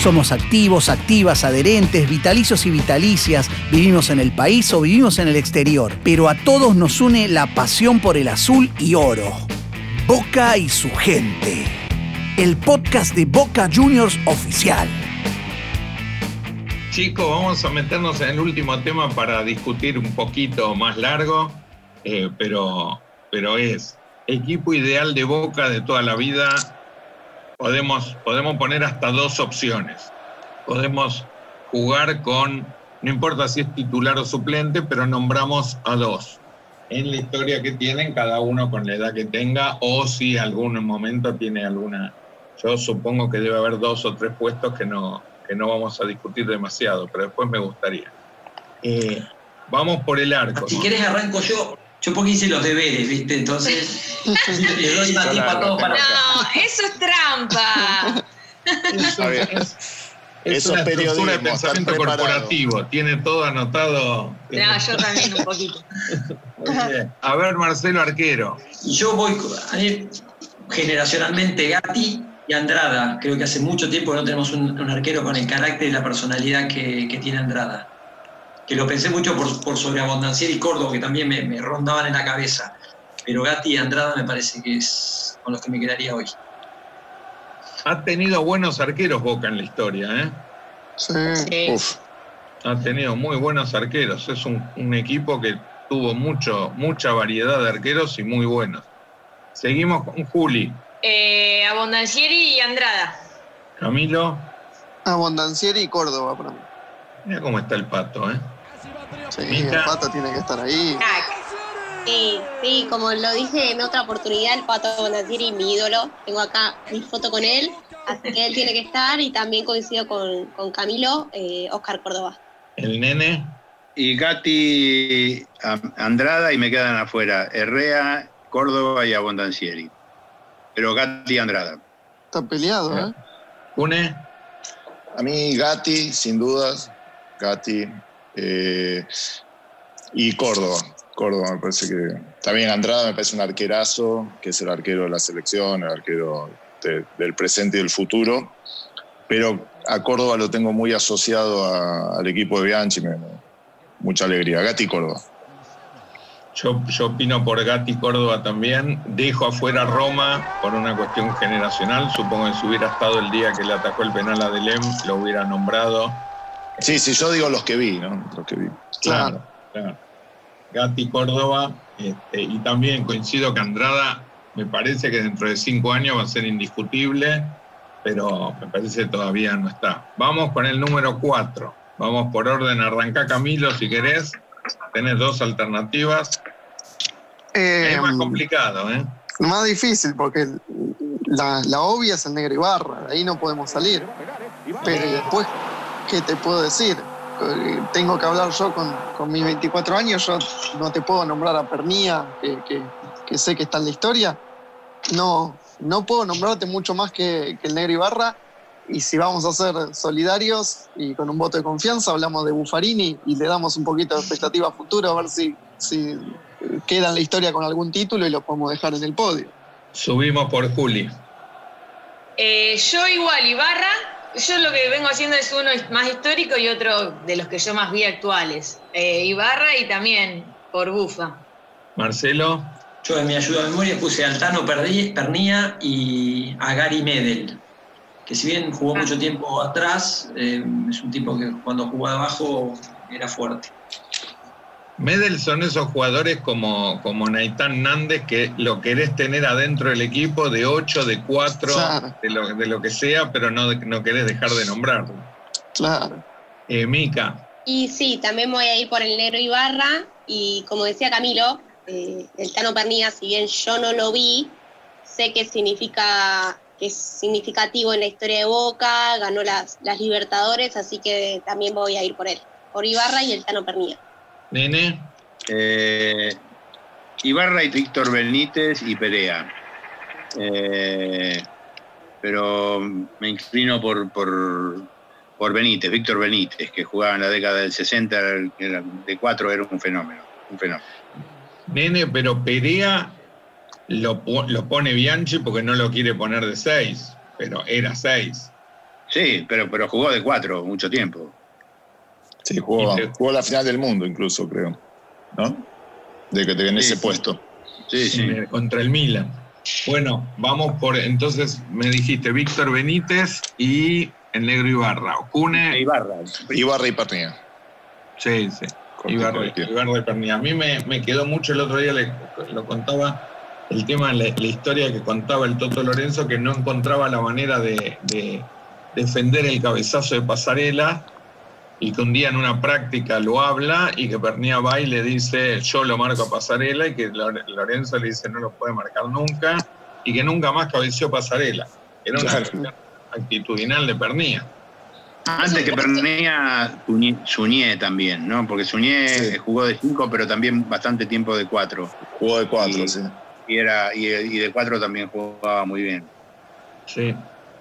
Somos activos, activas, adherentes, vitalicios y vitalicias, vivimos en el país o vivimos en el exterior, pero a todos nos une la pasión por el azul y oro. Boca y su gente. El podcast de Boca Juniors oficial. Chicos, vamos a meternos en el último tema para discutir un poquito más largo, eh, pero, pero es equipo ideal de Boca de toda la vida podemos, podemos poner hasta dos opciones. Podemos jugar con, no importa si es titular o suplente, pero nombramos a dos. En la historia que tienen, cada uno con la edad que tenga, o si algún momento tiene alguna. Yo supongo que debe haber dos o tres puestos que no, que no vamos a discutir demasiado, pero después me gustaría. Eh, vamos por el arco. Si quieres arranco yo. Yo porque hice los deberes, ¿viste? Entonces, le doy más tiempo a todos para. No, eso es trampa. Eso es, es una estructura de pensamiento corporativo. Tiene todo anotado. No, yo también un poquito. A ver, Marcelo Arquero. Yo voy generacionalmente Gatti y Andrada. Creo que hace mucho tiempo no tenemos un, arquero con el carácter y la personalidad que, que tiene Andrada que lo pensé mucho por, por sobreabundancia y Córdoba, que también me, rondaban en la cabeza. Pero Gatti y Andrada me parece que es con los que me quedaría hoy. Ha tenido buenos arqueros Boca en la historia, ¿eh? Sí. Ha tenido muy buenos arqueros. Es un, equipo que tuvo mucho, mucha variedad de arqueros y muy buenos. Seguimos con Juli. Eh, Abondancieri y Andrada. Camilo. Abondancieri y Córdoba para mí. Mira cómo está el pato, ¿eh? Sí, el pato tiene que estar ahí. Sí, sí, como lo dije en otra oportunidad, el pato Bonatieri, mi ídolo. Tengo acá mi foto con él, así que él tiene que estar y también coincido con, con Camilo, eh, Oscar Córdoba. El nene. Y Gatti Andrada y me quedan afuera Herrea, Córdoba y Abondancieri. Pero Gatti Andrada. Está peleado, ¿eh? Une. A mí Gatti, sin dudas. Gatti, eh, y Córdoba. Córdoba me parece que. También Andrada me parece un arquerazo, que es el arquero de la selección, el arquero del presente y del futuro. Pero a Córdoba lo tengo muy asociado al equipo de Bianchi, mucha alegría. Gatti Córdoba. Yo, yo opino por Gatti Córdoba también. Dejo afuera Roma por una cuestión generacional. Supongo que si hubiera estado el día que le atacó el penal a Delem, lo hubiera nombrado Sí, sí, yo digo los que vi, ¿no? Los que vi. Claro, claro. Gatti Córdoba, este, y también coincido que Andrada me parece que dentro de cinco años va a ser indiscutible, pero me parece que todavía no está. Vamos con el número cuatro. Vamos por orden, arranca Camilo si querés. Tenés dos alternativas. es más em, complicado, ¿eh? Más difícil, porque la, la obvia es el negro Ibarra, ahí no podemos salir. Pero después ¿qué te puedo decir? Eh, tengo que hablar yo con, mis 24 años, yo no te puedo nombrar a Pernía, que, sé que está en la historia. No, no puedo nombrarte mucho más que, el Negro Ibarra. Y si vamos a ser solidarios y con un voto de confianza, hablamos de Buffarini y le damos un poquito de expectativa a futuro, a ver si, si queda en la historia con algún título y lo podemos dejar en el podio. Subimos por Juli. Eh, yo igual, Ibarra, yo lo que vengo haciendo es uno más histórico y otro de los que yo más vi actuales. Eh, Ibarra y también por Bufa. Marcelo. Yo en mi ayuda de memoria puse a Altano Pernía y a Gary Medel, que si bien jugó ah. mucho tiempo atrás, eh, es un tipo que cuando jugaba abajo era fuerte. Medel son esos jugadores como, como Naitán Nández que lo querés tener adentro del equipo de 8, de 4, de, lo, de, lo, que sea, pero no, no querés dejar de nombrarlo. Claro. Eh, Mica. Y sí, también voy a ir por el negro Ibarra y como decía Camilo, eh, el Tano Pernilla, si bien yo no lo vi, sé que significa que es significativo en la historia de Boca, ganó las, las Libertadores, así que también voy a ir por él, por Ibarra y el Tano Pernilla. Nene. Eh, Ibarra y Víctor Benítez y Perea. Eh, pero me inclino por, por, Benítez, Víctor Benítez, que jugaba en la década del 60, de 4 era un fenómeno, un fenómeno. Nene, pero Perea lo, lo pone Bianchi porque no lo quiere poner de 6, pero era 6. Sí, pero, pero jugó de cuatro mucho tiempo. Sí, jugó, te- jugó la final del mundo incluso, creo. ¿No? De que te en Sí, ese puesto. Sí, sí. contra el Milan. Bueno, vamos por. Entonces me dijiste Víctor Benítez y el negro Ibarra. Ocune. Ibarra. Ibarra y Pernilla. Sí, sí. Ibarra, y Pernilla. A mí me, me quedó mucho el otro día, le, lo contaba, el tema, la, la historia que contaba el Toto Lorenzo, que no encontraba la manera de, de defender el cabezazo de Pasarela y que un día en una práctica lo habla y que Pernilla va y le dice yo lo marco a Pasarela y que Lore- Lorenzo le dice no lo puede marcar nunca y que nunca más cabeció Pasarela. Era una Claro. actitudinal de Pernilla. Antes que Pernilla, Suñé, también, ¿no? Porque Suñé Sí. jugó de cinco, pero también bastante tiempo de cuatro. Jugó de cuatro, Y- sí. Y, era, y, y de cuatro también jugaba muy bien. Sí,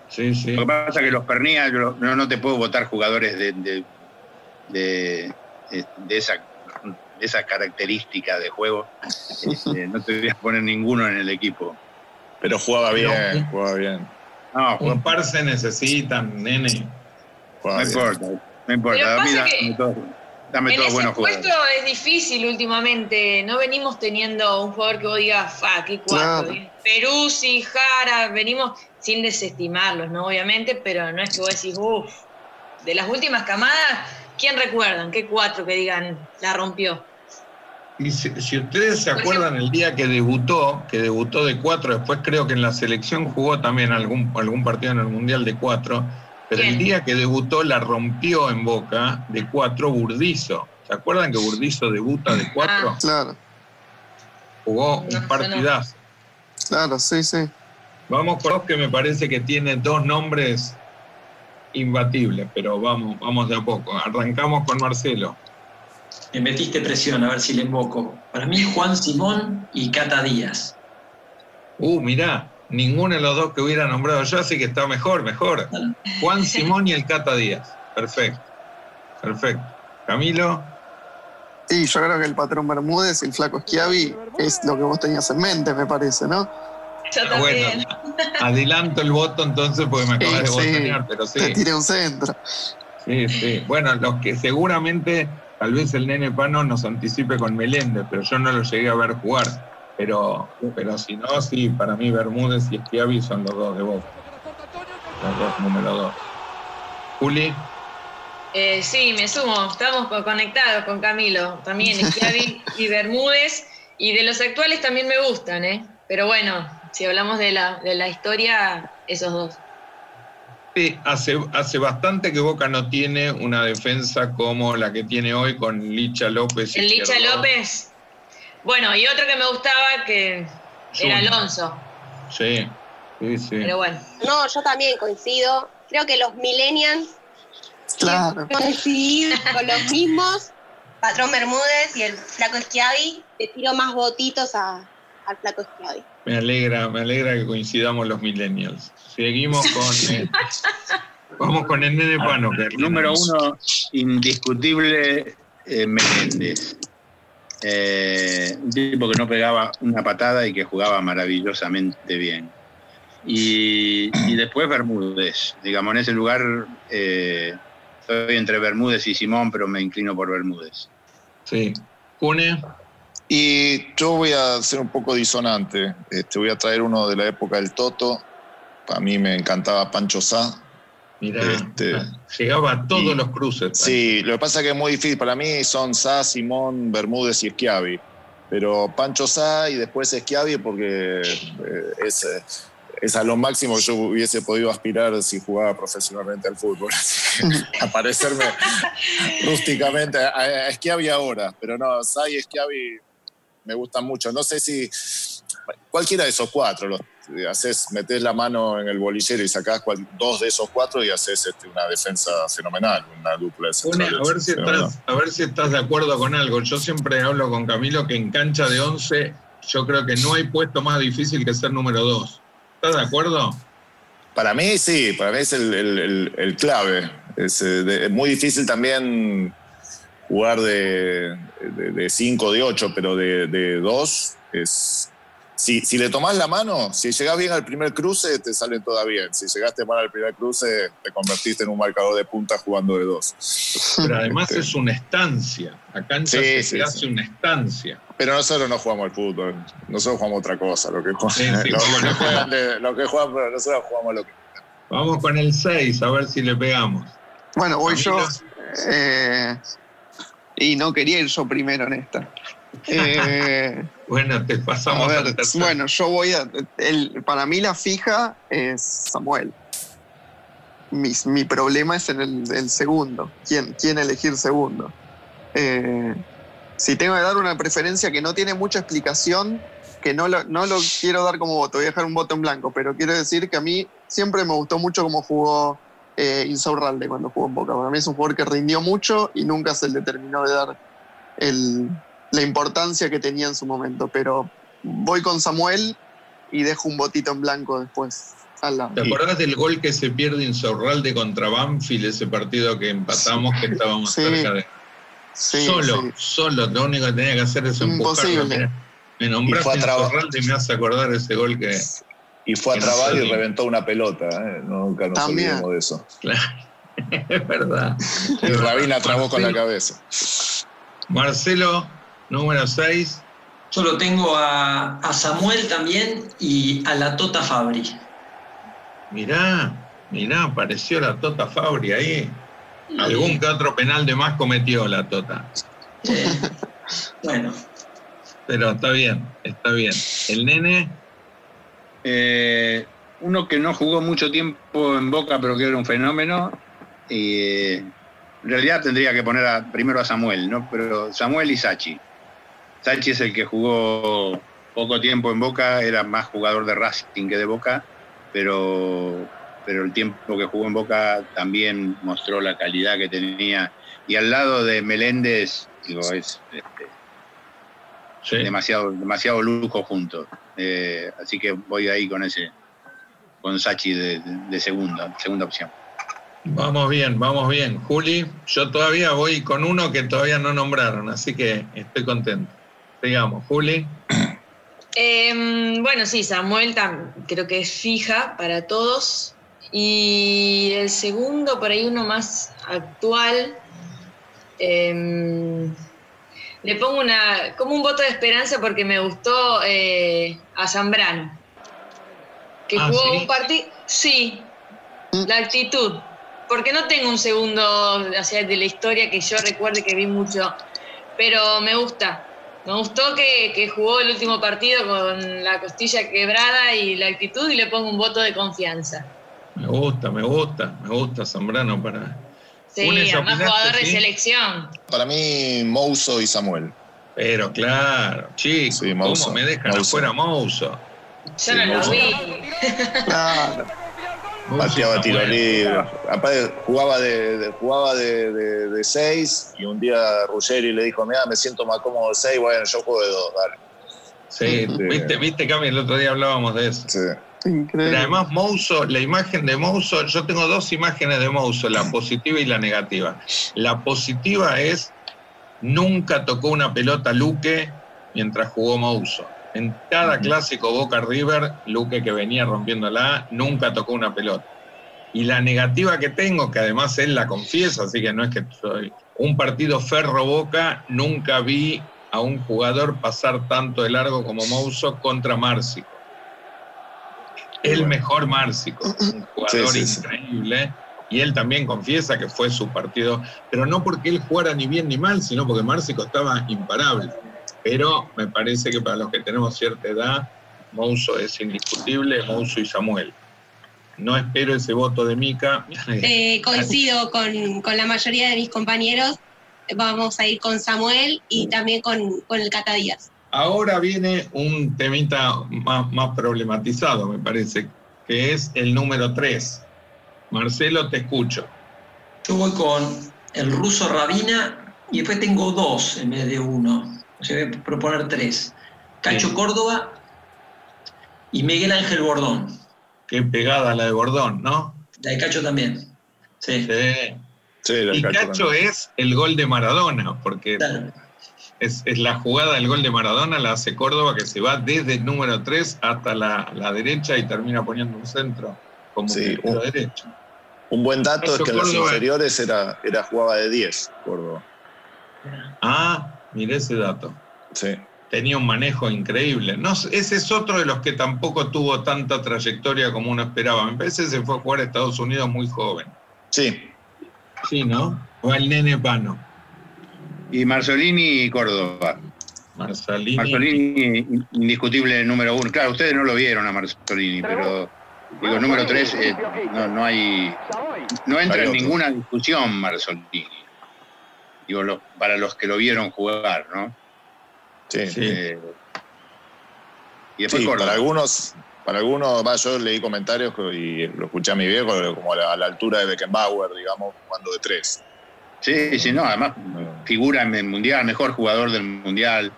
sí, sí. Lo que pasa es que los Pernilla, yo no, no te puedo votar jugadores de, de, de, de esa, de esa característica de juego. Este, no te voy a poner ninguno en el equipo. Pero jugaba Pero- bien, jugaba bien. No, Un par se necesitan, nene. jugaba no bien. importa, no importa. Pero Dame, pasa que dame todos ese buenos puesto jugadores. es difícil últimamente. No venimos teniendo un jugador que vos digas, fa, qué cuatro. Claro. Peruzzi, Jara, venimos sin desestimarlos, ¿no? Obviamente, pero no es que vos decís, uff, de las últimas camadas, ¿quién recuerdan? ¿Qué cuatro que digan la rompió? Y si, si ustedes se acuerdan el día que debutó, que debutó de cuatro, después creo que en la selección jugó también algún, algún partido en el Mundial de cuatro, pero el día que debutó la rompió en Boca de cuatro Burdizo. ¿Se acuerdan que Burdizo debuta de cuatro? Ah. Claro, Jugó No, un partidazo. claro, sí, sí. Vamos con dos que me parece que tiene dos nombres imbatibles, pero vamos, vamos de a poco. Arrancamos con Marcelo. Me metiste presión, a ver si le invoco. Para mí, Juan Simón y Cata Díaz. Uh, mirá, ninguno de los dos que hubiera nombrado yo, así que está mejor, mejor. Juan Simón y el Cata Díaz. Perfecto. Perfecto. Camilo, Y yo creo que el patrón Bermúdez y el flaco Schiavi es lo que vos tenías en mente, me parece, ¿no? Yo Ah, bueno, también. adelanto el voto entonces porque me acabas de Sí, sí. botonear, pero sí, Te tiré un centro. sí, sí. Bueno, los que seguramente, tal vez el nene Pano nos anticipe con Meléndez, pero yo no lo llegué a ver jugar. Pero, pero si no, sí, para mí Bermúdez y Schiavi son los dos de Boca. Los dos número dos. Juli. Eh, sí, me sumo. Estamos co- conectados con Camilo. También Schiavi y Bermúdez. Y de los actuales también me gustan, ¿eh? Pero bueno, si hablamos de la, de la historia, esos dos. Sí, hace, hace bastante que Boca no tiene una defensa como la que tiene hoy con Licha López. El Licha. López. Bueno, y otro que me gustaba que era. Alonso. Sí, sí, sí. Pero bueno. No, yo también coincido. Creo que los millennials Claro. coincidir con los mismos. Patrón Bermúdez y el flaco Schiavi. Le tiro más votitos a- al flaco Schiavi. Me alegra, me alegra que coincidamos los millennials. Seguimos con. eh, vamos con el nene Pano. que- Número uno, indiscutible, eh, Menéndez. Eh, un tipo que no pegaba una patada y que jugaba maravillosamente bien. Y, y después Bermúdez. Digamos, en ese lugar eh, estoy entre Bermúdez y Simón, pero me inclino por Bermúdez. Sí. Cune. Y yo voy a ser un poco disonante. Este, voy a traer uno de la época del Toto. A mí me encantaba Pancho Sá. Mirá, Este, llegaba a todos y- los cruces. Sí, lo que pasa es que es muy difícil. Para mí son Sá, Simón, Bermúdez y Schiavi. Pero Pancho Sá y después Schiavi porque eh, es, eh, es a lo máximo que yo hubiese podido aspirar si jugaba profesionalmente al fútbol. Así que aparecerme rústicamente a, a Schiavi ahora. Pero no, Sá y Schiavi me gustan mucho. No sé si cualquiera de esos cuatro, los, haces, metés la mano en el bolillero y sacás cual- dos de esos cuatro y haces este, una defensa fenomenal, una dupla de centrales a ver, si estás, a ver si estás de acuerdo con algo. Yo siempre hablo con Camilo que en cancha de 11 yo creo que no hay puesto más difícil que ser número 2. ¿Estás de acuerdo? Para mí sí, para mí es el, el- el- el clave. Es, eh, de- es muy difícil también jugar de 5 de 8, pero de 2 es, si, si le tomás la mano, si llegás bien al primer cruce, te salen todas bien. Si llegaste mal al primer cruce, te convertiste en un marcador de punta jugando de dos. Pero además es una estancia. Acá en Sí, se sí, hace sí. una estancia. Pero nosotros no jugamos al fútbol, nosotros jugamos otra cosa. Lo que juegan, Sí, sí, lo, que juegan de- lo que juegan, pero nosotros jugamos lo que. Vamos con el 6, a ver si le pegamos. Bueno, voy yo. Eh, y no quería ir yo primero en esta. Eh, Bueno, te a pasamos ver, al bueno, yo voy a. el- para mí la fija es Samuel. Mi, mi problema es en el, el segundo. ¿Quién, quién elegir segundo? Eh, si tengo que dar una preferencia que no tiene mucha explicación, que no lo, no lo quiero dar como voto, voy a dejar un voto en blanco, pero quiero decir que a mí siempre me gustó mucho cómo jugó eh, Insaurralde cuando jugó en Boca. Para mí es un jugador que rindió mucho y nunca se le terminó de dar el- la importancia que tenía en su momento. Pero voy con Samuel y dejo un votito en blanco después al lado. ¿Te acordás del gol que se pierde Insaurralde contra Banfield, ese partido que empatamos, que estábamos Sí, cerca de... Sí, solo, sí. solo, lo único que tenía que hacer es empujarlo. Imposible. Me nombraste Insaurralde y me hace acordar ese gol que... Y fue a trabar y reventó una pelota. ¿eh? Nunca nos También. olvidemos de eso. Claro, es verdad. Y Rabina trabó con la cabeza. Marcelo, número 6. Yo lo tengo a, a Samuel también y a la Tota Fabri. Mirá, mirá, apareció la Tota Fabri ahí. Algún que otro penal de más cometió la Tota. Eh, bueno, Pero está bien, está bien. El nene, Eh, uno que no jugó mucho tiempo en Boca, pero que era un fenómeno. Y eh, en realidad tendría que poner a- primero a Samuel, ¿no? Pero Samuel y Sachi. Sachi es el que jugó poco tiempo en Boca, era más jugador de Racing que de Boca, pero, pero el tiempo que jugó en Boca también mostró la calidad que tenía. Y al lado de Meléndez, digo, es este, sí. demasiado, demasiado lujo juntos. Eh, así que voy ahí con ese, con Sachi de, segunda, segunda opción. Vamos bien, vamos bien. Juli, yo todavía voy con uno que todavía no nombraron, así que estoy contento. Sigamos, Juli. Em, bueno, sí, Samuel tam- creo que es fija para todos. Y el segundo, por ahí uno más actual, em, le pongo una, como un voto de esperanza porque me gustó eh, a Zambrano. Que Ah, jugó ¿sí? un partido. Sí, la actitud. Porque no tengo un segundo hacia de la historia que yo recuerde que vi mucho. Pero me gusta. Me gustó que, que jugó el último partido con la costilla quebrada y la actitud y le pongo un voto de confianza. Me gusta, me gusta, me gusta Zambrano para. Sí, Une, ¿ya además jugador de sí? selección. Para mí, Mouso y Samuel. Pero claro, chicos, Sí, ¿cómo Mouso, me dejan Mouso. afuera Mouso? Yo Sí, no lo Mouso. vi. Claro. Pateaba tiro libre. Aparte, jugaba de, de- jugaba de, de- de seis y un día Ruggeri le dijo, mira, me siento más cómodo de seis, bueno, yo juego de dos, dale. Sí, Sí. viste, viste, Cami, el otro día hablábamos de eso. Sí. Increíble. además, Mouso, la imagen de Mouso, yo tengo dos imágenes de Mouso, la positiva y la negativa. La positiva es, nunca tocó una pelota Luque mientras jugó Mouso. En cada clásico Boca River, Luque que venía rompiéndola, nunca tocó una pelota. Y la negativa que tengo, que además él la confiesa, así que no es que soy un partido Ferro Boca, nunca vi a un jugador pasar tanto de largo como Mouso contra Márcico. El mejor Márcico, un jugador Sí, sí, sí. increíble. Y él también confiesa que fue su partido, pero no porque él jugara ni bien ni mal, sino porque Márcico estaba imparable. Pero me parece que para los que tenemos cierta edad, Mouso es indiscutible, Mouso y Samuel. No espero ese voto de Mica. Eh, coincido con, con la mayoría de mis compañeros. Vamos a ir con Samuel y también con, con el Cata Díaz. Ahora viene un temita más, más problematizado, me parece, que es el número 3. Marcelo, te escucho. yo voy con el ruso Rabina y después tengo dos en vez de uno. O sea, voy a proponer tres. Cacho Sí. Córdoba y Miguel Ángel Bordón. Qué pegada la de Bordón, ¿no? La de Cacho también. Sí, Sí. Sí, la Y Cacho es el gol de Maradona, porque claro. Es, es la jugada del gol de Maradona, la hace Córdoba, que se va desde el número 3 hasta la, la derecha y termina poniendo un centro como Sí, un- derecho. Un buen dato es que en los Córdoba- inferiores era, era jugaba de 10, Córdoba. Ah, miré ese dato. Sí. Tenía un manejo increíble. No, ese es otro de los que tampoco tuvo tanta trayectoria como uno esperaba. Me parece que se fue a jugar a Estados Unidos muy joven. Sí, Sí, ¿no? O el nene Pano. Y Marzolini y Córdoba. Marcelini. Marzolini, indiscutible número uno. Claro, ustedes no lo vieron a Marzolini, pero digo, número tres, eh, no, no hay. No entra en ninguna discusión Marzolini. Digo, lo- para los que lo vieron jugar, ¿no? sí. Sí. Eh, y después Sí, Córdoba. para algunos, para algunos, va, yo leí comentarios y lo escuché a mi viejo, como a la, a la altura de Beckenbauer, digamos, jugando de tres. Sí, sí, no, además figura en el Mundial, mejor jugador del Mundial,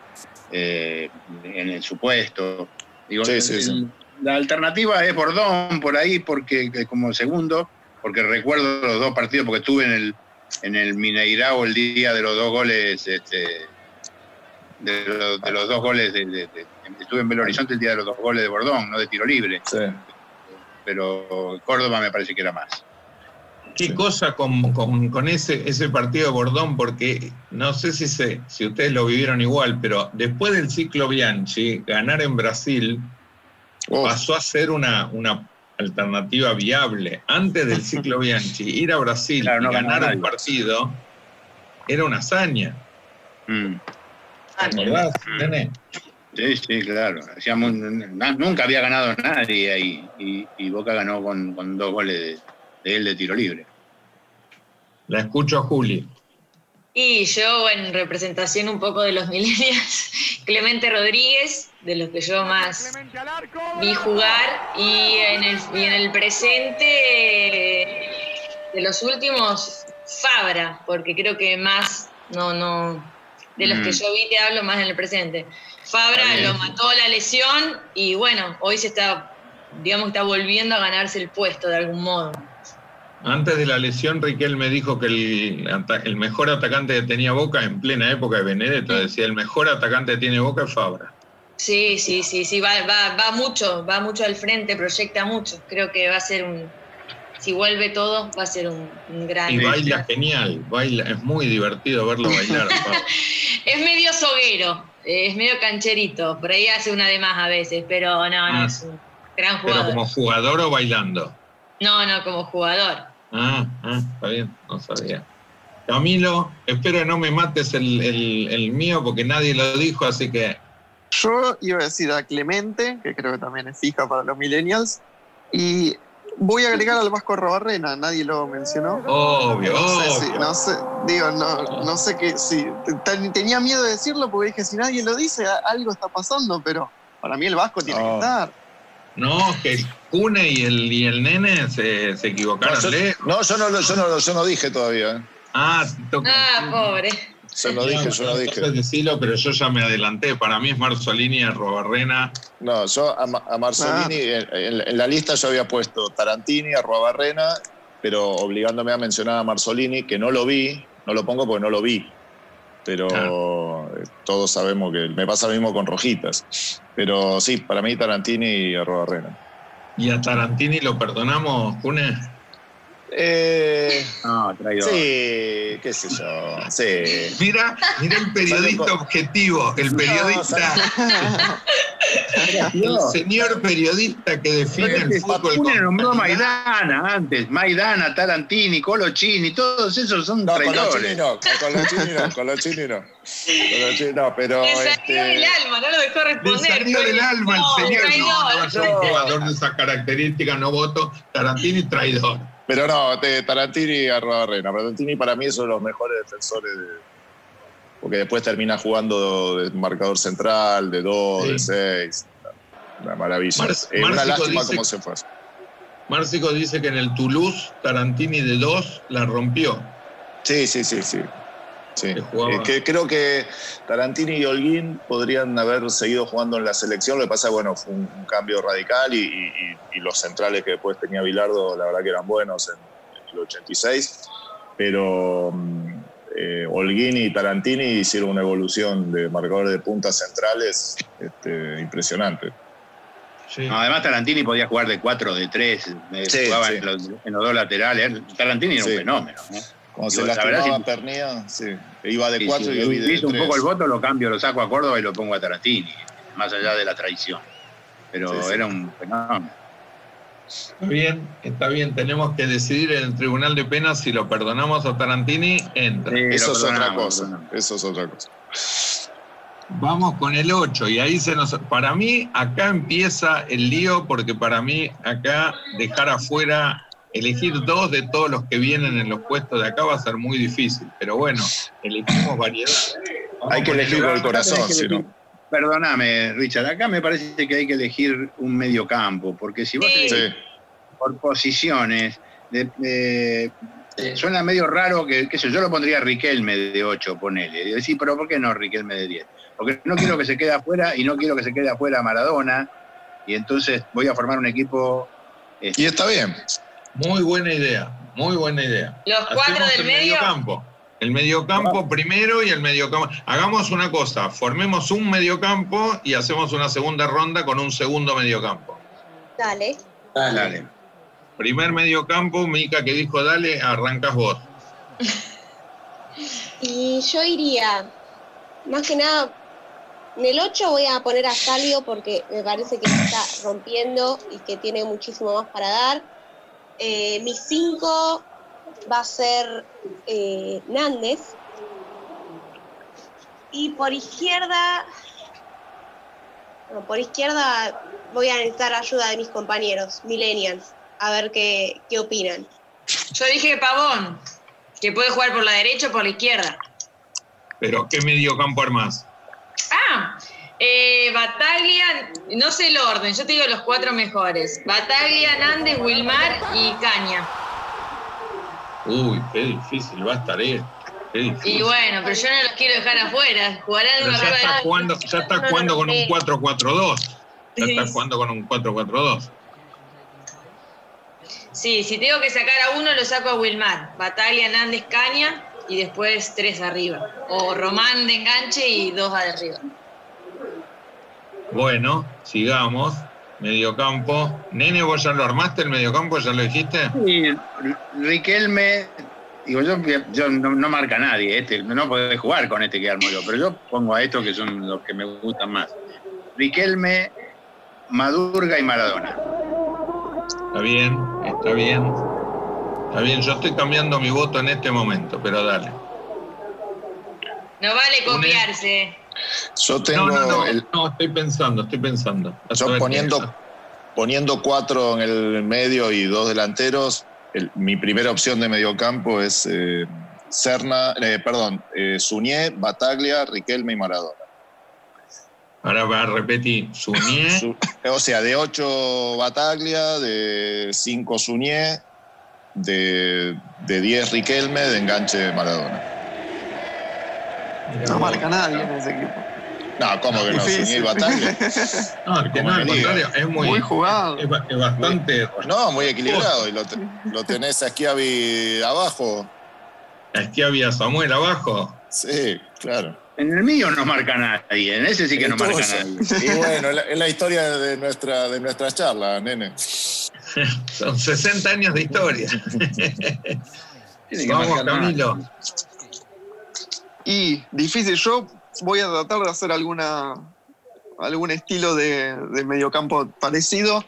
eh, en el supuesto. Digo, Sí, sí, el- sí. La alternativa es Bordón por ahí, porque que como segundo, porque recuerdo los dos partidos, porque estuve en el, en el Mineirao el día de los dos goles, este, de, los, de los dos goles, de, de- de- estuve en Belo Horizonte el día de los dos goles de Bordón, no de tiro libre, Sí. pero Córdoba me parece que era más. Qué Sí. cosa con, con- con ese, ese partido de Bordón, porque no sé si, se, si ustedes lo vivieron igual, pero después del ciclo Bianchi, ganar en Brasil pasó a ser una, una alternativa viable. Antes del ciclo Bianchi, ir a Brasil Claro, y ganar un partido era una hazaña. Mm. ¿Te acordás, Mm. Sí, sí, claro. Hacíamos- nunca había ganado nadie ahí. Y, y Boca ganó con, con dos goles de, de él de tiro libre. La escucho a Juli. Y yo, en representación un poco de los millennials, Clemente Rodríguez, de los que yo más vi jugar, y en el, y en el presente, de los últimos, Fabra, porque creo que más, no, no, de los Mm. que yo vi te hablo más en el presente. Fabra lo mató la lesión y bueno, hoy se está, digamos, está volviendo a ganarse el puesto de algún modo. Antes de la lesión, Riquelme dijo que el, mejor atacante que tenía Boca en plena época de Benedetto, decía, el mejor atacante que tiene Boca es Fabra. Sí, sí, sí, sí, va, va, va mucho, va mucho al frente, proyecta mucho. Creo que va a ser un, si vuelve todo, va a ser un, un gran. Y baila genial, baila, es muy divertido verlo bailar. Es medio soguero, es medio cancherito, por ahí hace una de más a veces, pero no, no, Ah. es un gran Pero jugador. como jugador o bailando. No, no, como jugador. Ah, ah, está bien, no sabía. Camilo, espero que no me mates el, el- el mío porque nadie lo dijo, así que Yo iba a decir a Clemente, que creo que también es fija para los millennials, y voy a agregar al Vasco Robarrena, nadie lo mencionó. obvio, No sé, obvio. si- no sé, digo, no, no sé qué, si, ten- tenía miedo de decirlo porque dije, si nadie lo dice, algo está pasando, pero para mí el Vasco tiene que No. estar. No, que el Cune y el, y el nene se, se No, equivocaron yo, no, yo no, lo- yo no, lo- yo no dije todavía. ¿eh? Ah. Ah, pobre. Yo no dije, yo no dije. Decilo, pero yo ya me adelanté. Para mí es Marzolini, Arrobarrena. No, yo a, a Marzolini, en, en- en la lista yo había puesto Tarantini, Arruabarrena, pero obligándome a mencionar a Marzolini, que no lo vi, no lo pongo porque no lo vi. Pero todos sabemos que me pasa lo mismo con Rojitas. Pero sí, para mí Tarantini y Arruabarrena. ¿Y a Tarantini lo perdonamos, Cune? Eh, No, traidor. sí, qué sé yo. Sí. Mira, mira el periodista objetivo, el periodista, el señor periodista que define el fútbol. Facune con nombró a. Maidana antes. Maidana, Tarantini, Colochini, todos esos son No, traidores. chinos no, chinos no, chinos no. No, pero. Le salió este, del alma, no lo dejó Le responder. salió del alma No, el señor. No, traidor. no, yo un jugador de esas características no voto. Tarantini, traidor. Pero no, Tarantini y Arruabarrena. Tarantini para mí es uno de los mejores defensores de. Porque después termina jugando de marcador central, de dos, Sí. de seis. Una maravilla. Mar- Eh, una lástima cómo se fue. Márcico dice que en el Toulouse, Tarantini de dos la rompió. Sí, sí, sí, sí. Sí. Que Eh, que creo que Tarantini y Holguín podrían haber seguido jugando en la selección. Lo que pasa, bueno, fue un, un cambio radical y, y- y- y los centrales que después tenía Bilardo, la verdad que eran buenos en, en el 86. Pero mm, eh, Olguini y Tarantini hicieron una evolución de marcadores de puntas centrales este, impresionante. además Tarantini podía jugar de 4, de 3, eh, jugaba En, los, dos laterales. Tarantini era un fenómeno. Cuando se lastimaba si, sí, iba de 4 y yo de un poco el voto, lo cambio, lo saco a Córdoba y lo pongo a Tarantini, más allá de la traición. Pero era un fenómeno. Está bien, está bien. Tenemos que decidir en el Tribunal de Penas si lo perdonamos a Tarantini, entra. eso es otra cosa. Eso es otra cosa. Vamos con el 8 y ahí se nos... Para mí acá empieza el lío porque para mí acá dejar afuera, elegir dos de todos los que vienen en los puestos de acá va a ser muy difícil. Pero bueno, elegimos variedad. hay que elegir con el corazón, si no. Perdóname, Richard, acá me parece que hay que elegir un medio campo, porque si vos tenés por posiciones, suena medio raro que, qué sé yo, lo pondría Riquelme de 8, ponele. Y decir, pero ¿por qué no Riquelme de 10? Porque no quiero que se quede afuera y no quiero que se quede afuera Maradona, y entonces voy a formar un equipo. Este, y está bien. Muy buena idea, muy buena idea. Los cuatro del medio. campo. El mediocampo primero y el mediocampo. Hagamos una cosa, formemos un mediocampo y hacemos una segunda ronda con un segundo mediocampo. Dale. Dale. Primer mediocampo, Mica que dijo dale, arrancas vos. y yo iría, más que nada, en el 8 voy a poner a Salio porque me parece que está rompiendo y que tiene muchísimo más para dar. Eh, mi 5 va a ser eh, Nández. Y por izquierda, por izquierda voy a necesitar ayuda de mis compañeros, millennials, a ver qué, qué opinan. Yo dije Pavón, que puede jugar por la derecha o por la izquierda. Pero, ¿qué medio campo armás? Ah, eh, Bataglia, no sé el orden, yo te digo los cuatro mejores. Bataglia, Nández, Wilmar y Caña. Uy, qué difícil va a estar esto. Y bueno, pero yo no los quiero dejar afuera. Jugarán ya está jugando, ya está jugando con un 4-4-2. Ya está jugando con un 4-4-2. Sí, si tengo que sacar a uno, lo saco a Wilmar. Batalla, Nández, Caña y después tres arriba. O Román de enganche y dos arriba. Bueno, sigamos. Mediocampo. Nene, ¿vos ya lo armaste el mediocampo? ¿Ya lo dijiste? Sí, Riquelme, digo, yo, yo no, marca nadie, este, no puede jugar con este que armo yo, pero yo pongo a estos que son los que me gustan más. Riquelme, Madurga y Maradona. Está bien, está bien. Está bien, yo estoy cambiando mi voto en este momento, pero dale. No vale copiarse. Yo tengo. No, no, no, estoy pensando, estoy pensando. Yo poniendo, poniendo cuatro en el medio y dos delanteros, mi primera opción de mediocampo es eh, Serna, eh, perdón, eh, Suñé, Bataglia, Riquelme y Maradona. Ahora va a repetir, Suñé. o sea, de ocho Bataglia, de cinco Suñé, de, de 10 Riquelme, de enganche Maradona. No marca nadie en ese equipo. No, ¿cómo que no? Suñé Bataglia. No, al contrario, es muy, muy jugado. Es, bastante. no, muy equilibrado. Y lo, lo tenés a Schiavi abajo. ¿A Schiavi a Samuel abajo? Sí, claro. En el mío no marca nadie, en ese sí que no marca nadie. Y bueno, es la, historia de nuestra, de nuestra charla, nene. Son 60 años de historia. Vamos, Camilo. Y difícil, yo voy a tratar de hacer alguna algún estilo de, mediocampo parecido.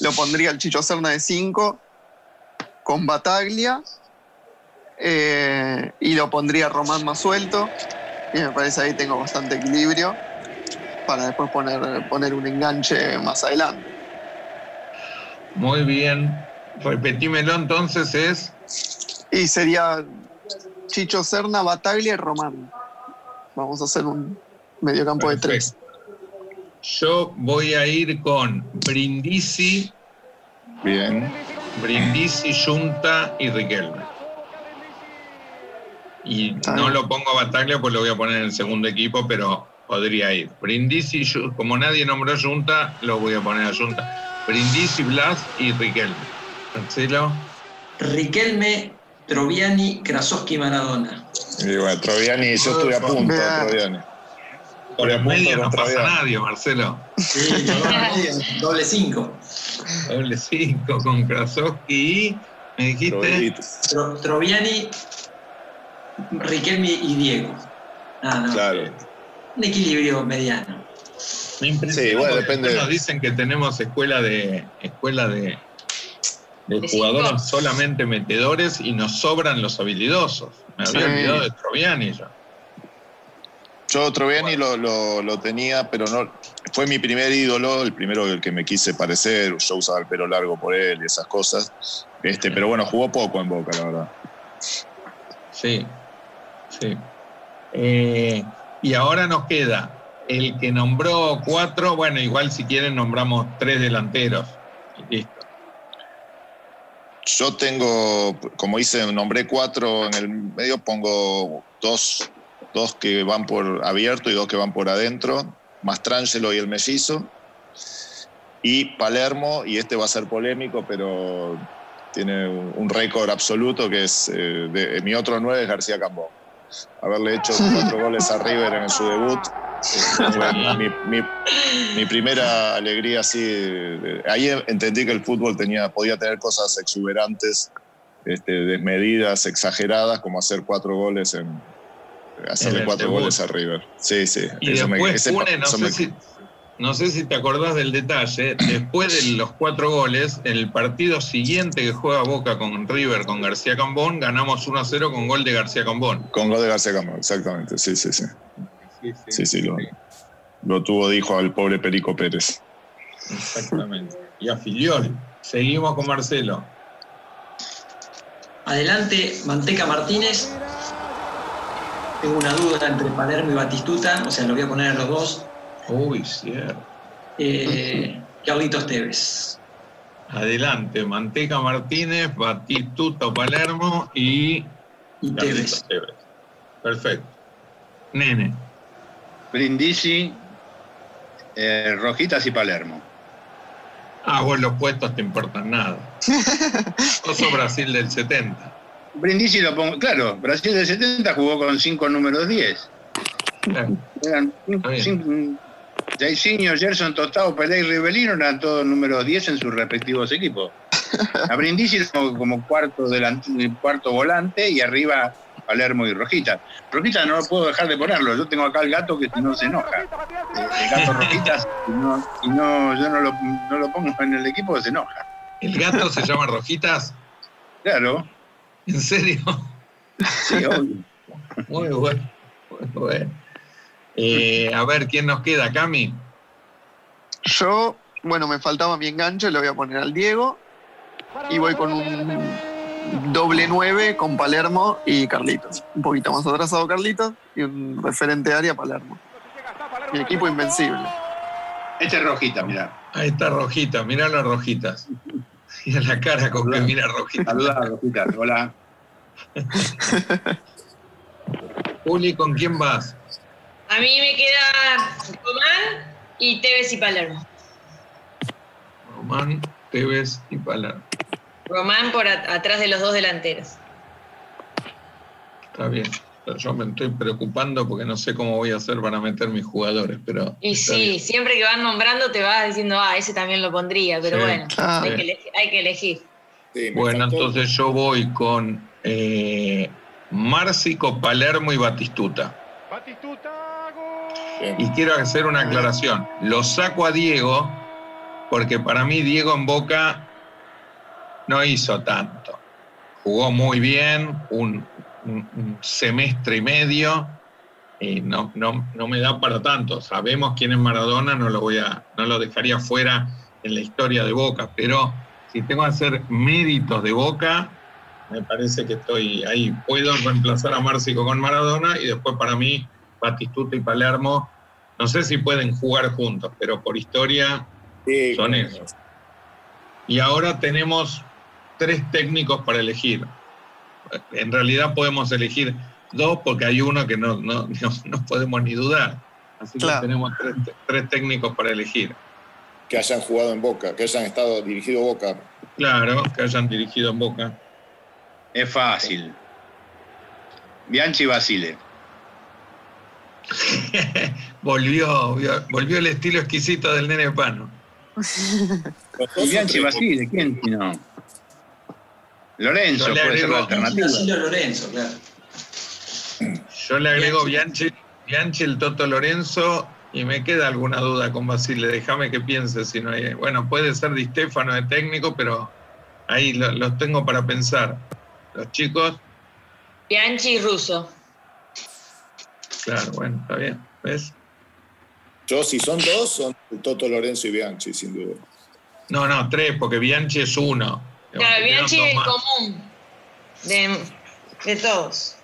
Lo pondría el Chicho Serna de 5 con Bataglia. Eh, y lo pondría Román más suelto. Y me parece ahí tengo bastante equilibrio para después poner, poner un enganche más adelante. Muy bien. Repetímelo entonces, es. Y sería Chicho Serna, Bataglia y Román. Vamos a hacer un mediocampo de tres. Yo voy a ir con Brindisi. Bien. Brindisi, Junta y Riquelme. Y no lo pongo a Bataglia, pues lo voy a poner en el segundo equipo, pero podría ir. Brindisi, como nadie nombró Junta, lo voy a poner a Junta. Brindisi, Blas y Riquelme. Riquelme, Troviani, Krasowski, Maradona. Y bueno, Troviani, yo estuve a punto. Troviani. Por medio no pasa Troviani. nadie, Marcelo. Sí, doble cinco. Doble 5 con Krasowski y. ¿Me dijiste? Tro- Troviani, Riquelme y Diego. Ah, no. Claro. Un equilibrio mediano. Me impresiona Sí, bueno, depende. Nos dicen que tenemos escuela de escuela de, de De jugadores cinco. solamente metedores y nos sobran los habilidosos. Me había Sí. olvidado de Troviani ya. Yo Troviani lo, lo, lo tenía, pero no. Fue mi primer ídolo, el primero del que me quise parecer. Yo usaba el pelo largo por él y esas cosas. Este, pero bueno, jugó poco en Boca, la verdad. Sí, sí. Eh, y ahora nos queda el que nombró cuatro, bueno, igual si quieren nombramos tres delanteros. Y listo. Yo tengo, como hice, nombré cuatro en el medio, pongo dos, dos que van por abierto y dos que van por adentro, Mastrangelo y el mellizo. Y Palermo, y este va a ser polémico, pero tiene un récord absoluto que es, eh, mi otro nueve es García Cambón. Haberle hecho cuatro goles a River en su debut. mi, mi- mi primera alegría así. ahí entendí que el fútbol tenía, podía tener cosas exuberantes, este, desmedidas, exageradas, como hacer cuatro goles en. Hacerle En cuatro debut. goles a River. Sí, sí. Y eso me- ese no sé, me- si, no sé si te acordás del detalle, después de los cuatro goles, en el partido siguiente que juega Boca con River, con García Cambón, ganamos 1 a 0 con gol de García Cambón. Con gol de García Cambón, exactamente. Sí, sí, sí. Sí, Sí, sí, lo, lo tuvo, dijo al pobre Perico Pérez. Exactamente. Y a Filiol. Seguimos con Marcelo. Adelante, Manteca Martínez. Tengo una duda entre Palermo y Batistuta, o sea, lo voy a poner a los dos. Uy, cierto. Eh, Carlitos Tevez. Adelante, Manteca Martínez, Batistuta Palermo y Y Carlitos Tevez. Tevez. Perfecto. Nene. Brindisi, eh, Rojitas y Palermo. Ah, vos los puestos te importan nada. Vos sos Brasil del 70. Brindisi lo pongo, claro, Brasil del 70 jugó con cinco números 10. Claro. Eran cinco, Jairzinho, Gerson, Tostado, Pelé y Rivelino eran todos números 10 en sus respectivos equipos. A Brindisi como, como cuarto, delant- cuarto volante y arriba Palermo y Rojita. Rojita no lo puedo dejar de ponerlo, yo tengo acá el gato que si no se enoja. Eh, El gato Rojitas, si no, si no- yo no lo, no lo pongo en el equipo, se enoja. ¿El gato se llama Rojitas? Claro, ¿En serio? sí, obvio. Muy bueno. Muy bueno. Eh, a ver, ¿quién nos queda, Cami? Yo, bueno, me faltaba mi enganche, lo voy a poner al Diego. Y voy con un doble nueve con Palermo y Carlitos. Un poquito más atrasado Carlitos y un referente área Palermo. Mi equipo invencible. Este es Rojita, mirá. Ahí está Rojita, mirá las rojitas. Mira la cara con que mira Rojita. Saluda, Rojita. Hola. Juli, ¿con quién vas? A mí me queda Román y Tevez y Palermo. Román, Tevez y Palermo. Román por at- atrás de los dos delanteros. Está bien. Pero Yo me estoy preocupando porque no sé cómo voy a hacer para meter mis jugadores, pero. Y sí, bien. siempre que van nombrando te vas diciendo, ah, ese también lo pondría, pero Sí. bueno, Ah, hay, que elegir, hay que elegir. Sí, me Bueno, faltó- entonces yo voy con eh, Márcico, Palermo y Batistuta. Bien. Y quiero hacer una aclaración. Lo saco a Diego porque para mí Diego en Boca no hizo tanto. Jugó muy bien, un, un- un semestre y medio, y no, no, no me da para tanto. Sabemos quién es Maradona, no lo, voy a, no lo dejaría fuera en la historia de Boca, pero si tengo que hacer méritos de Boca, me parece que estoy ahí. Puedo reemplazar a Márcico con Maradona y después para mí Batistuta y Palermo, no sé si pueden jugar juntos, pero por historia Sí, son esos. Y ahora tenemos tres técnicos para elegir. En realidad podemos elegir dos porque hay uno que no, no, no, no podemos ni dudar. Así Claro. que tenemos tres, tres técnicos para elegir. Que hayan jugado en Boca, que hayan estado dirigido Boca. Claro, que hayan dirigido en Boca. Es fácil. Bianchi Basile. volvió, volvió el estilo exquisito del nene Pano. Bianchi Basile, ¿quién si no? Lorenzo puede ser la alternativa. Lorenzo, claro. Yo le agrego Bianchi, Bianchi, el Toto Lorenzo y me queda alguna duda con Basile. Déjame que piense si no hay. Bueno, puede ser Di Stefano de técnico, pero ahí los tengo para pensar. Los chicos. Bianchi y Russo. Claro, bueno, está bien. ¿Ves? Yo, si son dos, son Toto Lorenzo y Bianchi, sin duda. No, no, tres, porque Bianchi es uno. Claro, Bianchi es común de, de todos.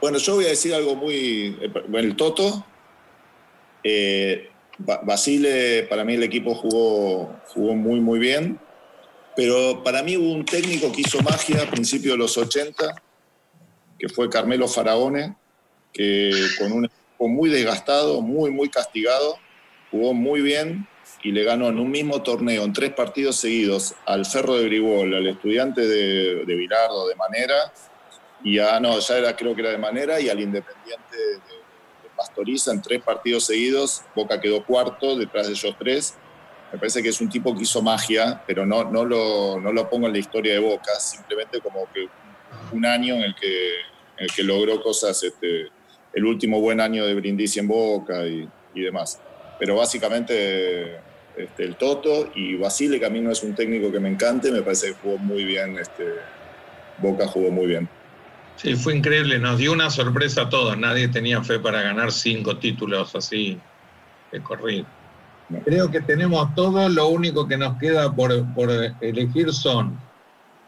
Bueno, yo voy a decir algo muy. Bueno, el Toto. Eh, Basile, para mí el equipo jugó, jugó muy, muy bien. Pero para mí hubo un técnico que hizo magia a principios de los 80, que fue Carmelo Faraone, que con un equipo muy desgastado, muy, muy castigado, jugó muy bien y le ganó en un mismo torneo, en tres partidos seguidos, al Ferro de Gribol, al estudiante de, de Virardo, de Manera, y a, no, ya era, creo que era de Manera, y al Independiente de, de Pastoriza en tres partidos seguidos. Boca quedó cuarto detrás de ellos tres. Me parece que es un tipo que hizo magia, pero no, no, lo, no lo pongo en la historia de Boca, simplemente como que un año en el que, en el que logró cosas, este, el último buen año de Brindisi en Boca y, y demás. Pero básicamente este, el Toto y Basile, que a mí no es un técnico que me encante, me parece que jugó muy bien, este, Boca jugó muy bien. Sí, fue increíble, nos dio una sorpresa a todos, nadie tenía fe para ganar cinco títulos así de corrido. Creo que tenemos todo, lo único que nos queda por, por elegir son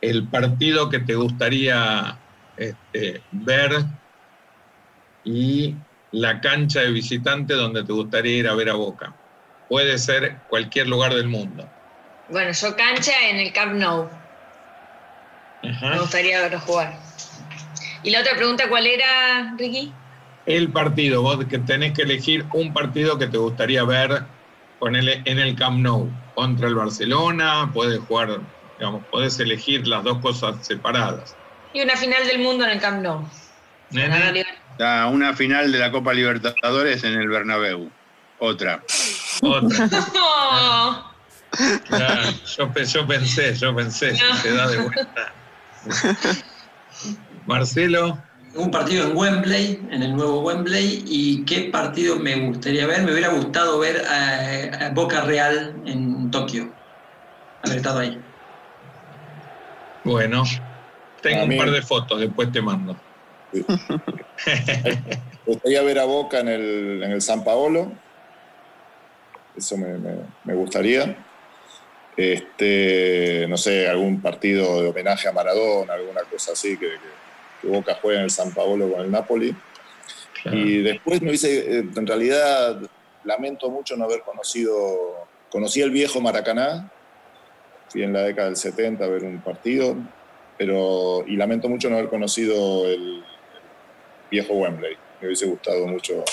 el partido que te gustaría este, ver y la cancha de visitante donde te gustaría ir a ver a Boca. Puede ser cualquier lugar del mundo. Bueno, yo cancha en el Camp Nou. Ajá. Me gustaría verlo jugar. ¿Y la otra pregunta cuál era, Ricky? El partido, vos que tenés que elegir un partido que te gustaría ver ponele en el Camp Nou contra el Barcelona, puedes jugar, digamos, podés elegir las dos cosas separadas. Y una final del mundo en el Camp Nou. Una final de la Copa Libertadores en el Bernabéu. Otra. Otra. No. Yo, yo pensé, yo pensé, No. se da de vuelta. Marcelo, Un partido en Wembley, en el nuevo Wembley, y qué partido me gustaría ver. Me hubiera gustado ver a, a Boca Real en Tokio. Haber estado ahí. bueno, tengo un par de fotos, después te mando. Me gustaría ver a Boca en el, en el San Paolo. Eso me, me- me gustaría. Este, no sé, algún partido de homenaje a Maradona, alguna cosa así, que, que- que Boca juegue en el San Paolo con el Napoli. Claro. Y después me dice, en realidad lamento mucho no haber conocido, conocí el viejo Maracaná, fui en la década del 70 a ver un partido, pero, y lamento mucho no haber conocido el, viejo Wembley. Me hubiese gustado mucho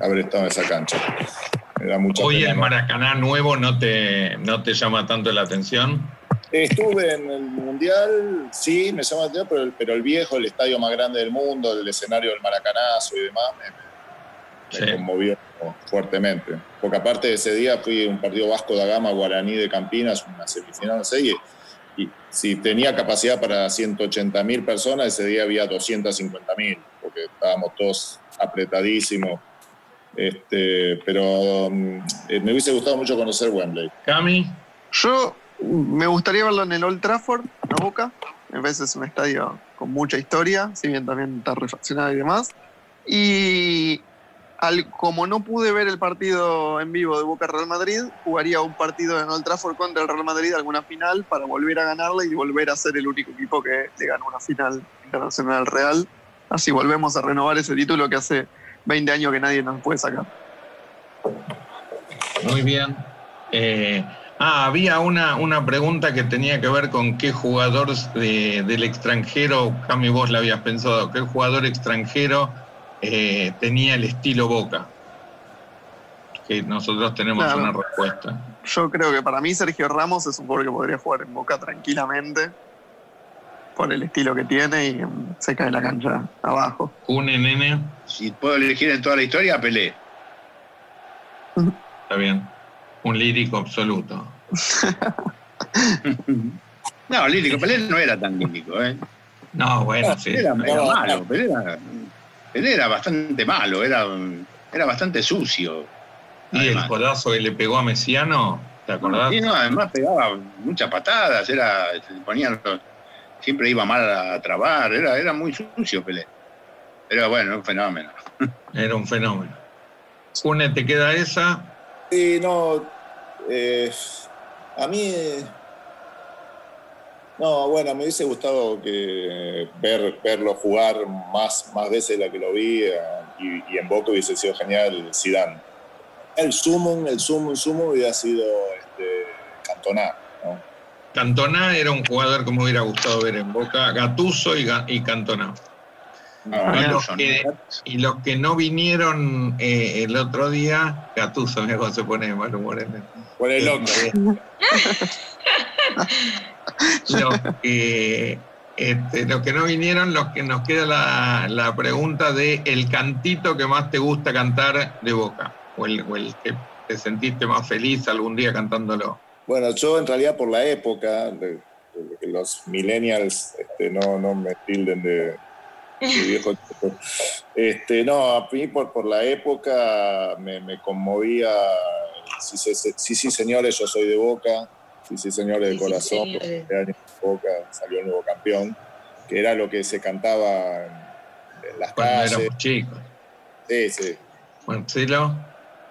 haber estado en esa cancha. Da mucha Hoy pena, el ¿no? Maracaná nuevo no te, no te llama tanto la atención. Estuve en el Mundial, sí, me llama la atención, pero, el- pero el viejo, el estadio más grande del mundo, el escenario del Maracanazo y demás, me, me Sí. conmovió fuertemente. Porque aparte de ese día fui a un partido Vasco da Gama, Guaraní de Campinas, una semifinal, no sé, y, y si tenía capacidad para 180 mil personas, ese día había 250 mil, porque estábamos todos apretadísimos. Este, pero mm, eh, me hubiese gustado mucho conocer Wembley. Cami, Yo me gustaría verlo en el Old Trafford, a Boca. A veces es un estadio con mucha historia, si bien también está refaccionado y demás. Y al, como no pude ver el partido en vivo de Boca Real Madrid, jugaría un partido en Old Trafford contra el Real Madrid, alguna final, para volver a ganarle y volver a ser el único equipo que le ganó una final internacional real. Así volvemos a renovar ese título que hace 20 años que nadie nos puede sacar. muy bien. Eh, ah, había una, una pregunta que tenía que ver con qué jugador de- del extranjero, Cami, vos la habías pensado, qué jugador extranjero eh, tenía el estilo Boca. Que nosotros tenemos Claro. una respuesta. Yo creo que para mí Sergio Ramos es un jugador que podría jugar en Boca tranquilamente. Por el estilo que tiene y se cae la cancha abajo. Un nene. Si puedo elegir en toda la historia, Pelé. Está bien. Un lírico absoluto. no, lírico. Pelé no era tan lírico, ¿eh? No, bueno, sí. Pelé era, era malo. Pelé era, Pelé era bastante malo. Era, era bastante sucio. Y el codazo que le pegó a Messiano, ¿te acordás? Sí, no, además pegaba muchas patadas, era, se ponían, siempre iba mal a trabar, era, era muy sucio Pelé. Pero bueno, un fenómeno. Era un fenómeno. Une, ¿te queda esa? Sí, no. Eh, a mí. No, bueno, me hubiese gustado que ver, verlo jugar más, más veces de la que lo vi eh, y, y en Boca hubiese sido genial Zidane el sumum, el sumum, sumum hubiera sido este, Cantona. ¿no? Cantona era un jugador que me hubiera gustado ver en Boca, Gatuso y, y Cantona. Ah, y, los que, y, los que, no vinieron eh, el otro día, Gatuso, mejor se pone mal humor en el, Por el loco. los, que, este, los que no vinieron, los que nos queda la, la pregunta de el cantito que más te gusta cantar de Boca o el, o el, que te sentiste más feliz algún día cantándolo? Bueno, yo en realidad por la época, de, de que los millennials este, no, no me tilden de, de viejo. este, no, a mí por, por la época me, me conmovía, sí, sí, sí, sí, señores, yo soy de Boca, sí, sí, señores de Sí, corazón, señores. porque años Boca salió el nuevo campeón, que era lo que se cantaba en, en las Cuando calles. éramos chicos. Sí, sí. Marcelo,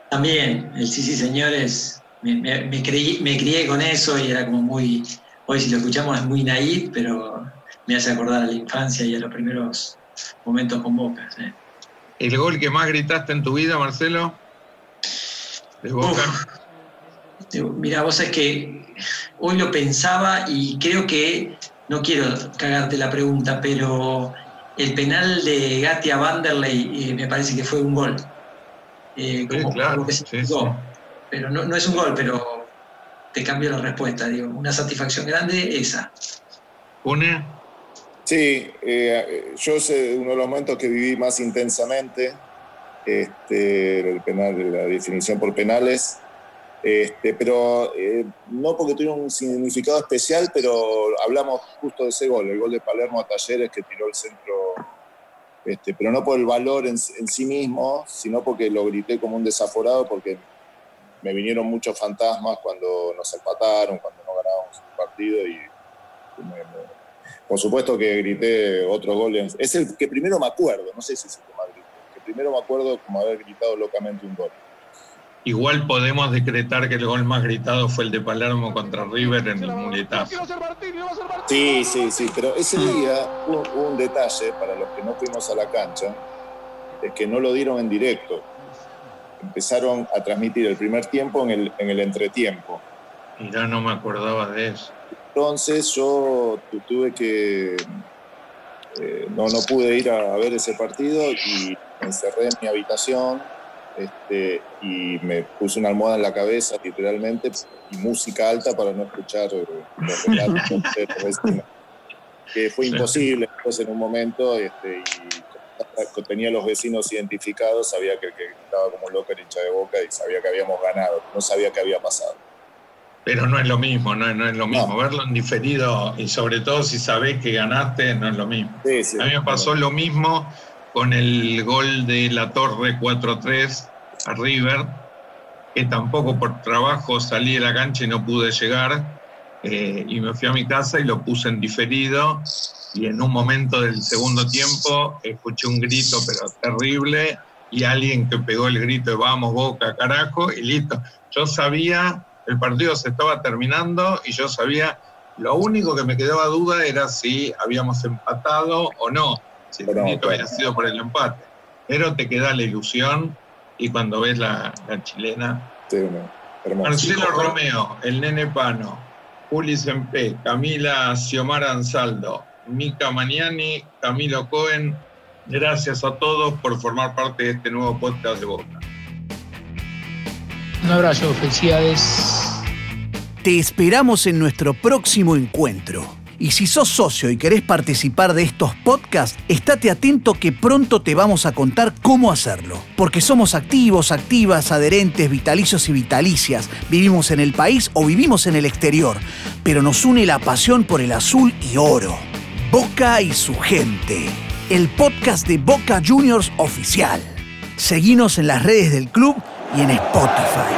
También, el sí, sí, señores, me, me- me creí- me crié con eso y era como muy, hoy si lo escuchamos es muy naif, pero me hace acordar a la infancia y a los primeros momentos con Boca. ¿sí? ¿el gol que más gritaste en tu vida, Marcelo? De Boca. Uf. Mira, vos es que hoy lo pensaba y creo que, no quiero cagarte la pregunta, pero el penal de Gatti a Vanderlei eh, me parece que fue un gol. Eh, Sí, claro, como que se sí, sí. Pero no, no es un gol, pero te cambio la respuesta. Digo, una satisfacción grande, esa. Une, Sí, eh, yo sé uno de los momentos que viví más intensamente, este, el penal, la definición por penales, este, pero eh, no porque tuviera un significado especial, pero hablamos justo de ese gol, el gol de Palermo a Talleres que tiró el centro, este, pero no por el valor en, en sí mismo, sino porque lo grité como un desaforado, porque me vinieron muchos fantasmas cuando nos empataron, cuando no ganábamos un partido y, y me- me- por supuesto que grité otro gol. en- Es el que primero me acuerdo, no sé si es el que más que primero me acuerdo como haber gritado locamente un gol. igual podemos decretar que el gol más gritado fue el de Palermo contra River en el muletazo. Sí, sí, sí, pero ese día hubo, hubo un detalle para los que no fuimos a la cancha, es que no lo dieron en directo. Empezaron a transmitir el primer tiempo en el, en el entretiempo. Mirá, no me acordaba de eso. Entonces yo tu- tuve que, eh, no, no pude ir a, a ver ese partido y me encerré en mi habitación este, y me puse una almohada en la cabeza literalmente y música alta para no escuchar eh, los relatos. Que fue imposible después en un momento este, y tenía a los vecinos identificados, sabía que que estaba como loco era hincha de boca y sabía que habíamos ganado, no sabía qué había pasado. Pero no es lo mismo, no, no es lo mismo. No. Verlo en diferido y sobre todo si sabés que ganaste, no es lo mismo. Sí, sí. A mí me pasó lo mismo con el gol de la Torre 4-3 a River, que tampoco por trabajo salí de la cancha y no pude llegar. eh, y me fui a mi casa y lo puse en diferido. Y en un momento del segundo tiempo escuché un grito, pero terrible, y alguien que pegó el grito de vamos, boca, carajo, y listo. Yo sabía, el partido se estaba terminando y yo sabía, lo único que me quedaba duda era si habíamos empatado o no, si el grito había sido por el empate. Pero te queda la ilusión y cuando ves la, la chilena. Sí, no. Marcelo Romeo, el nene Pano, Juli Sempe, Camila Xiomara Ansaldo, Mica Maniani, Camilo Cohen, gracias a todos por formar parte de este nuevo podcast de Boca. Un abrazo, felicidades. Te esperamos en nuestro próximo encuentro. Y si sos socio y querés participar de estos podcasts, estate atento que pronto te vamos a contar cómo hacerlo. Porque somos activos, activas, adherentes, vitalicios y vitalicias. Vivimos en el país o vivimos en el exterior, pero nos une la pasión por el azul y oro. Boca y su gente. El podcast de Boca Juniors oficial. Seguinos en las redes del club y en Spotify.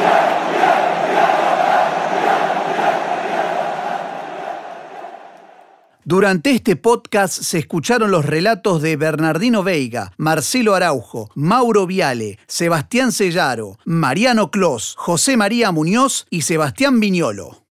Durante este podcast se escucharon los relatos de Bernardino Veiga, Marcelo Araujo, Mauro Viale, Sebastián Sellaro, Mariano Clos, José María Muñoz y Sebastián Viñolo.